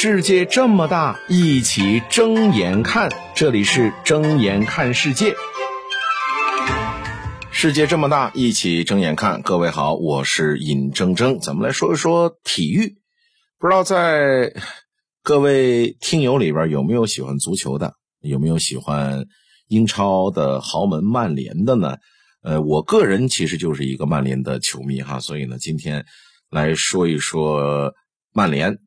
世界这么大，一起睁眼看。这里是睁眼看世界。世界这么大，一起睁眼看。各位好，我是尹铮铮，咱们来说一说体育。不知道在各位听友里边有没有喜欢足球的，有没有喜欢英超的豪门曼联的呢？呃，我个人其实就是一个曼联的球迷哈，所以呢，今天来说一说曼联。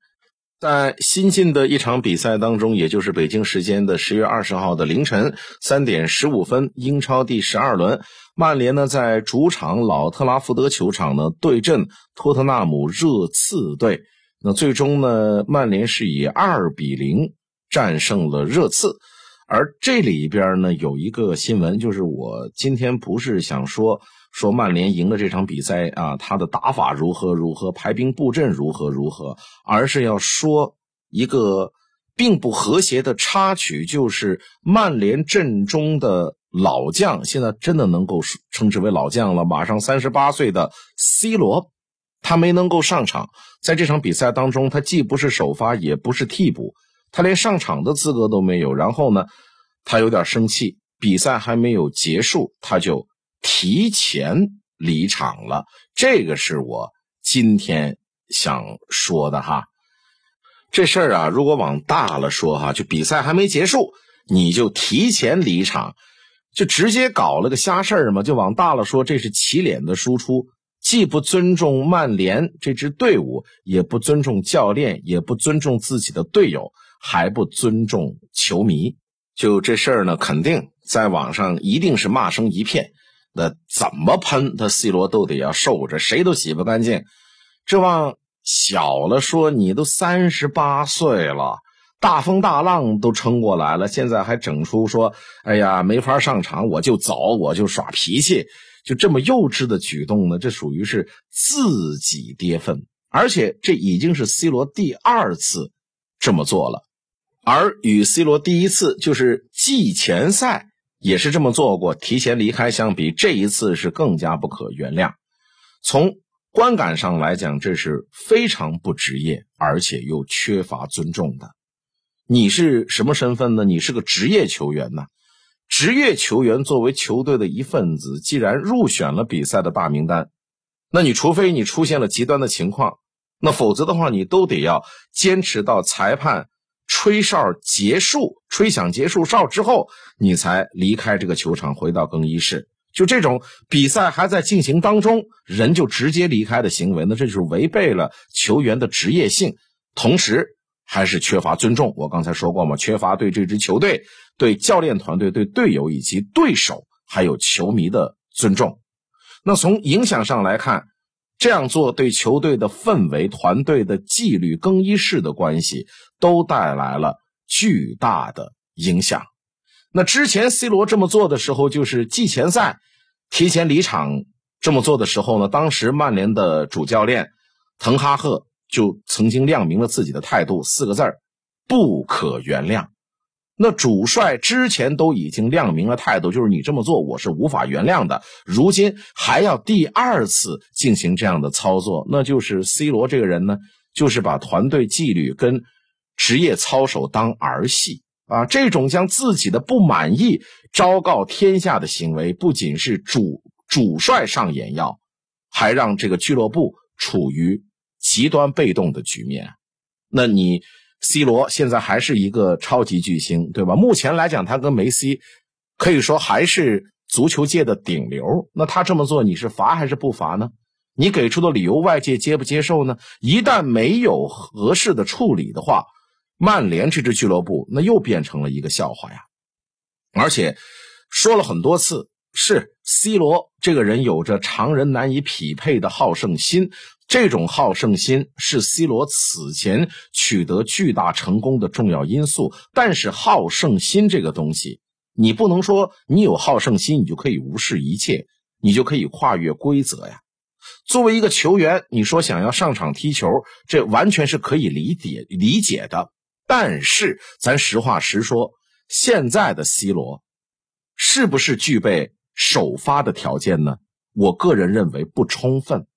在新进的一场比赛当中，也就是北京时间的十月二十号的凌晨三点十五分，英超第十二轮，曼联呢在主场老特拉福德球场呢对阵托特纳姆热刺队。那最终呢，曼联是以二比零战胜了热刺。而这里边呢有一个新闻，就是我今天不是想说。说曼联赢了这场比赛啊，他的打法如何如何，排兵布阵如何如何，而是要说一个并不和谐的插曲，就是曼联阵中的老将，现在真的能够称之为老将了，马上三十八岁的 C 罗，他没能够上场，在这场比赛当中，他既不是首发，也不是替补，他连上场的资格都没有。然后呢，他有点生气，比赛还没有结束，他就。提前离场了，这个是我今天想说的哈。这事儿啊，如果往大了说哈，就比赛还没结束，你就提前离场，就直接搞了个瞎事儿嘛。就往大了说，这是起脸的输出，既不尊重曼联这支队伍，也不尊重教练，也不尊重自己的队友，还不尊重球迷。就这事儿呢，肯定在网上一定是骂声一片。那怎么喷他 C 罗都得要受着，谁都洗不干净。这往小了说，你都三十八岁了，大风大浪都撑过来了，现在还整出说，哎呀没法上场，我就走，我就耍脾气，就这么幼稚的举动呢？这属于是自己跌份，而且这已经是 C 罗第二次这么做了，而与 C 罗第一次就是季前赛。也是这么做过，提前离开相比这一次是更加不可原谅。从观感上来讲，这是非常不职业，而且又缺乏尊重的。你是什么身份呢？你是个职业球员呢？职业球员作为球队的一份子，既然入选了比赛的大名单，那你除非你出现了极端的情况，那否则的话，你都得要坚持到裁判。吹哨结束，吹响结束哨之后，你才离开这个球场，回到更衣室。就这种比赛还在进行当中，人就直接离开的行为，那这就是违背了球员的职业性，同时还是缺乏尊重。我刚才说过嘛，缺乏对这支球队、对教练团队、对队友以及对手还有球迷的尊重。那从影响上来看。这样做对球队的氛围、团队的纪律、更衣室的关系都带来了巨大的影响。那之前 C 罗这么做的时候，就是季前赛提前离场这么做的时候呢，当时曼联的主教练滕哈赫就曾经亮明了自己的态度，四个字儿：不可原谅。那主帅之前都已经亮明了态度，就是你这么做我是无法原谅的。如今还要第二次进行这样的操作，那就是 C 罗这个人呢，就是把团队纪律跟职业操守当儿戏啊！这种将自己的不满意昭告天下的行为，不仅是主主帅上眼药，还让这个俱乐部处于极端被动的局面。那你？C 罗现在还是一个超级巨星，对吧？目前来讲，他跟梅西可以说还是足球界的顶流。那他这么做，你是罚还是不罚呢？你给出的理由，外界接不接受呢？一旦没有合适的处理的话，曼联这支俱乐部那又变成了一个笑话呀！而且说了很多次。是 C 罗这个人有着常人难以匹配的好胜心，这种好胜心是 C 罗此前取得巨大成功的重要因素。但是好胜心这个东西，你不能说你有好胜心，你就可以无视一切，你就可以跨越规则呀。作为一个球员，你说想要上场踢球，这完全是可以理解理解的。但是咱实话实说，现在的 C 罗是不是具备？首发的条件呢？我个人认为不充分。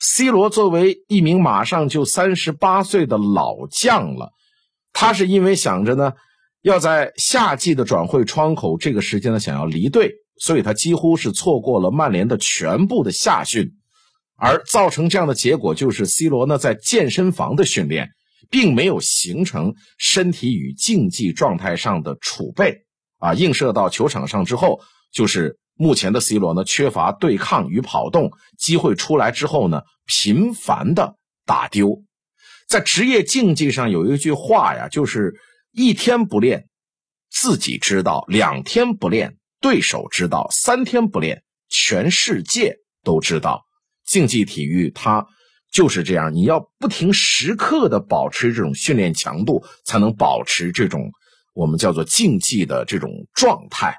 C 罗作为一名马上就三十八岁的老将了，他是因为想着呢，要在夏季的转会窗口这个时间呢想要离队，所以他几乎是错过了曼联的全部的夏训，而造成这样的结果就是 C 罗呢在健身房的训练，并没有形成身体与竞技状态上的储备啊，映射到球场上之后就是。目前的 C 罗呢，缺乏对抗与跑动，机会出来之后呢，频繁的打丢。在职业竞技上有一句话呀，就是一天不练，自己知道；两天不练，对手知道；三天不练，全世界都知道。竞技体育它就是这样，你要不停时刻的保持这种训练强度，才能保持这种我们叫做竞技的这种状态。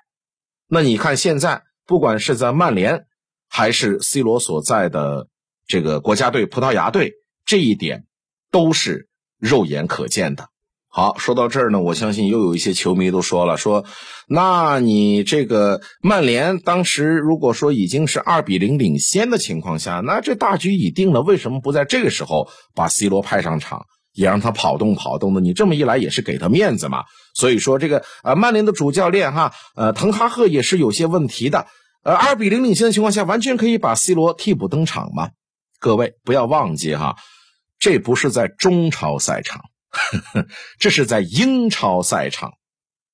那你看，现在不管是在曼联，还是 C 罗所在的这个国家队葡萄牙队，这一点都是肉眼可见的。好，说到这儿呢，我相信又有一些球迷都说了，说，那你这个曼联当时如果说已经是二比零领先的情况下，那这大局已定了，为什么不在这个时候把 C 罗派上场？也让他跑动跑动的，你这么一来也是给他面子嘛。所以说这个呃，曼联的主教练哈，呃，滕哈赫也是有些问题的。呃，二比零领先的情况下，完全可以把 C 罗替补登场嘛。各位不要忘记哈，这不是在中超赛场，这是在英超赛场。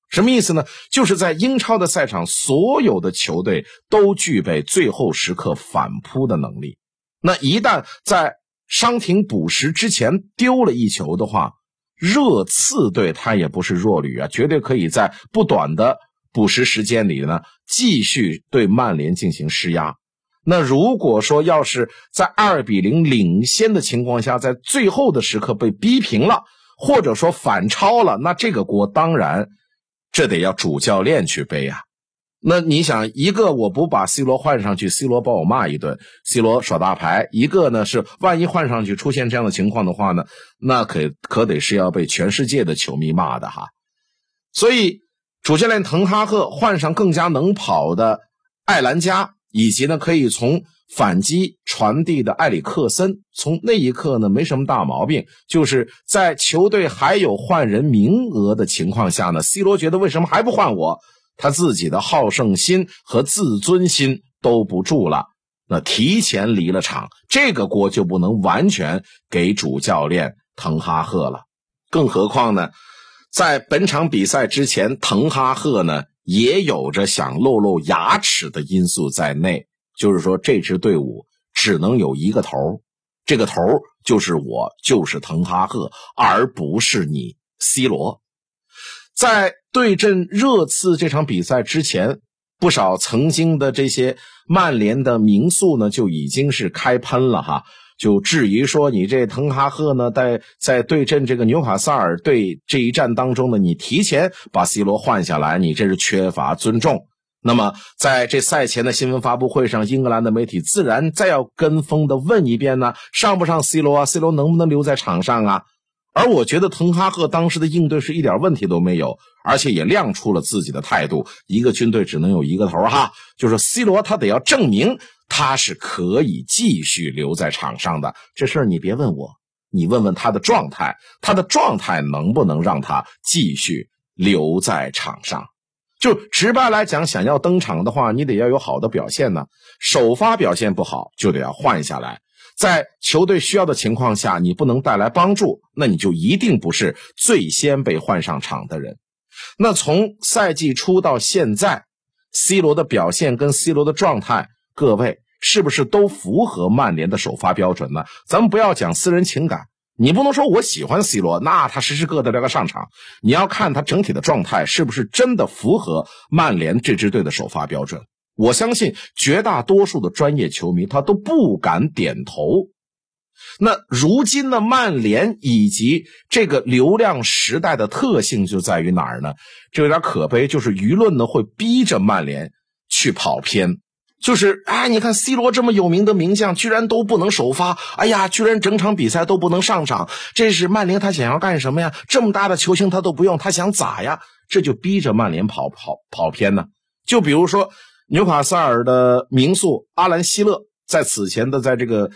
什么意思呢？就是在英超的赛场，所有的球队都具备最后时刻反扑的能力。那一旦在伤停补时之前丢了一球的话，热刺队他也不是弱旅啊，绝对可以在不短的补时时间里呢继续对曼联进行施压。那如果说要是在二比零领先的情况下，在最后的时刻被逼平了，或者说反超了，那这个锅当然这得要主教练去背啊。那你想，一个我不把 C 罗换上去，C 罗把我骂一顿，C 罗耍大牌；一个呢是万一换上去出现这样的情况的话呢，那可可得是要被全世界的球迷骂的哈。所以主教练滕哈赫换上更加能跑的艾兰加，以及呢可以从反击传递的埃里克森，从那一刻呢没什么大毛病，就是在球队还有换人名额的情况下呢，C 罗觉得为什么还不换我？他自己的好胜心和自尊心都不住了，那提前离了场，这个锅就不能完全给主教练滕哈赫了。更何况呢，在本场比赛之前，滕哈赫呢也有着想露露牙齿的因素在内，就是说这支队伍只能有一个头，这个头就是我，就是滕哈赫，而不是你 C 罗。在对阵热刺这场比赛之前，不少曾经的这些曼联的名宿呢，就已经是开喷了哈，就质疑说你这滕哈赫呢，在在对阵这个纽卡萨尔队这一战当中呢，你提前把 C 罗换下来，你这是缺乏尊重。那么在这赛前的新闻发布会上，英格兰的媒体自然再要跟风的问一遍呢，上不上 C 罗啊？C 罗能不能留在场上啊？而我觉得滕哈赫当时的应对是一点问题都没有，而且也亮出了自己的态度。一个军队只能有一个头，哈，就是 C 罗他得要证明他是可以继续留在场上的。这事儿你别问我，你问问他的状态，他的状态能不能让他继续留在场上？就直白来讲，想要登场的话，你得要有好的表现呢。首发表现不好，就得要换下来。在球队需要的情况下，你不能带来帮助，那你就一定不是最先被换上场的人。那从赛季初到现在，C 罗的表现跟 C 罗的状态，各位是不是都符合曼联的首发标准呢？咱们不要讲私人情感，你不能说我喜欢 C 罗，那他时时刻刻都要上场。你要看他整体的状态是不是真的符合曼联这支队的首发标准。我相信绝大多数的专业球迷他都不敢点头。那如今的曼联以及这个流量时代的特性就在于哪儿呢？这有点可悲，就是舆论呢会逼着曼联去跑偏。就是啊，你看 C 罗这么有名的名将，居然都不能首发，哎呀，居然整场比赛都不能上场，这是曼联他想要干什么呀？这么大的球星他都不用，他想咋呀？这就逼着曼联跑跑跑偏呢。就比如说。纽卡萨尔的名宿阿兰·希勒在此前的在这个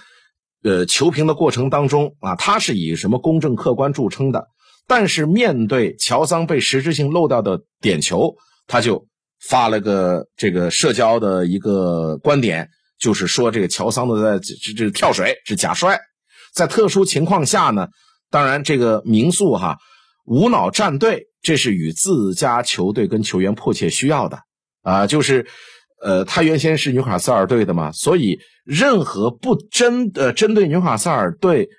呃球评的过程当中啊，他是以什么公正客观著称的。但是面对乔桑被实质性漏掉的点球，他就发了个这个社交的一个观点，就是说这个乔桑的在这这跳水是假摔，在特殊情况下呢，当然这个民宿哈无脑站队，这是与自家球队跟球员迫切需要的啊，就是呃他原先是纽卡斯尔队的嘛，所以任何不针呃针对纽卡斯尔队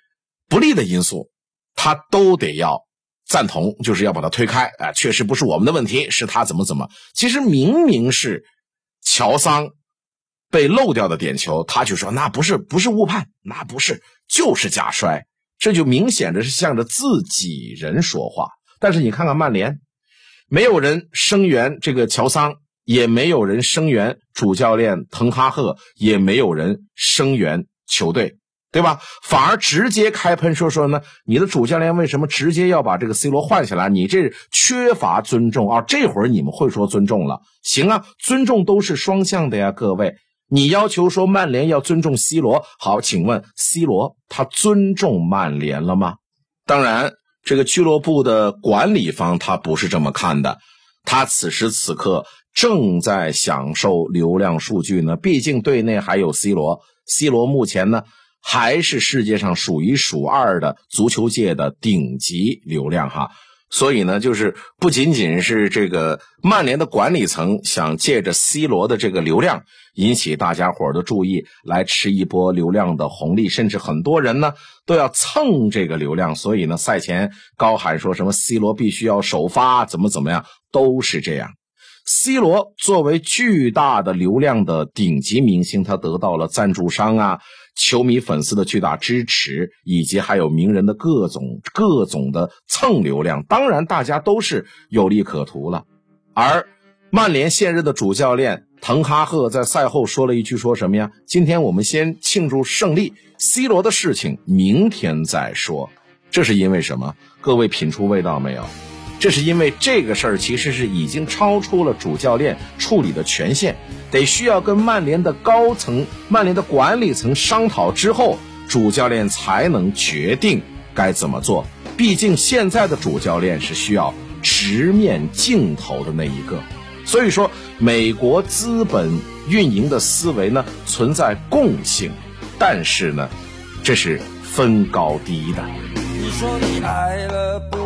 不利的因素，他都得要。赞同就是要把他推开，啊，确实不是我们的问题，是他怎么怎么。其实明明是乔桑被漏掉的点球，他就说那不是不是误判，那不是就是假摔，这就明显的是向着自己人说话。但是你看看曼联，没有人声援这个乔桑，也没有人声援主教练滕哈赫，也没有人声援球队。对吧？反而直接开喷说说呢？你的主教练为什么直接要把这个 C 罗换下来？你这缺乏尊重啊！这会儿你们会说尊重了？行啊，尊重都是双向的呀，各位。你要求说曼联要尊重 C 罗，好，请问 C 罗他尊重曼联了吗？当然，这个俱乐部的管理方他不是这么看的，他此时此刻正在享受流量数据呢。毕竟队内还有 C 罗，C 罗目前呢。还是世界上数一数二的足球界的顶级流量哈，所以呢，就是不仅仅是这个曼联的管理层想借着 C 罗的这个流量引起大家伙的注意，来吃一波流量的红利，甚至很多人呢都要蹭这个流量，所以呢，赛前高喊说什么 C 罗必须要首发，怎么怎么样，都是这样。C 罗作为巨大的流量的顶级明星，他得到了赞助商啊。球迷粉丝的巨大支持，以及还有名人的各种各种的蹭流量，当然大家都是有利可图了。而曼联现任的主教练滕哈赫在赛后说了一句：“说什么呀？今天我们先庆祝胜利，C 罗的事情明天再说。”这是因为什么？各位品出味道没有？这是因为这个事儿其实是已经超出了主教练处理的权限，得需要跟曼联的高层、曼联的管理层商讨之后，主教练才能决定该怎么做。毕竟现在的主教练是需要直面镜头的那一个，所以说美国资本运营的思维呢存在共性，但是呢，这是分高低的。你说你爱了不？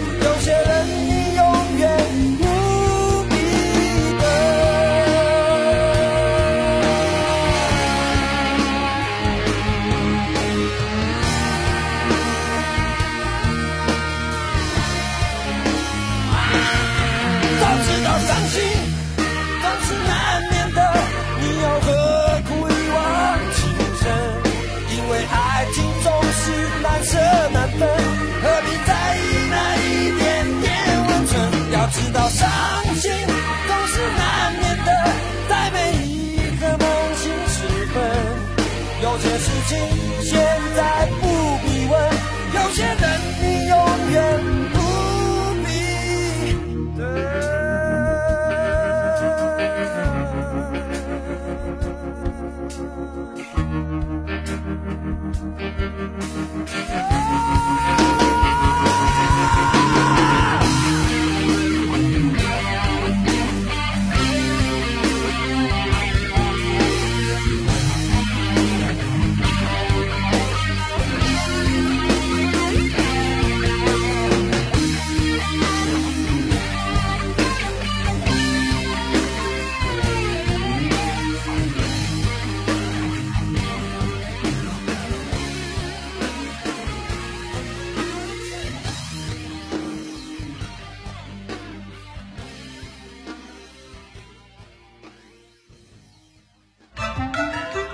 何必在意那一点点温存？要知道伤心总是难免的，在每一个梦醒时分，有些事情现在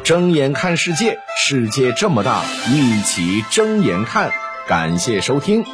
睁眼看世界，世界这么大，一起睁眼看。感谢收听。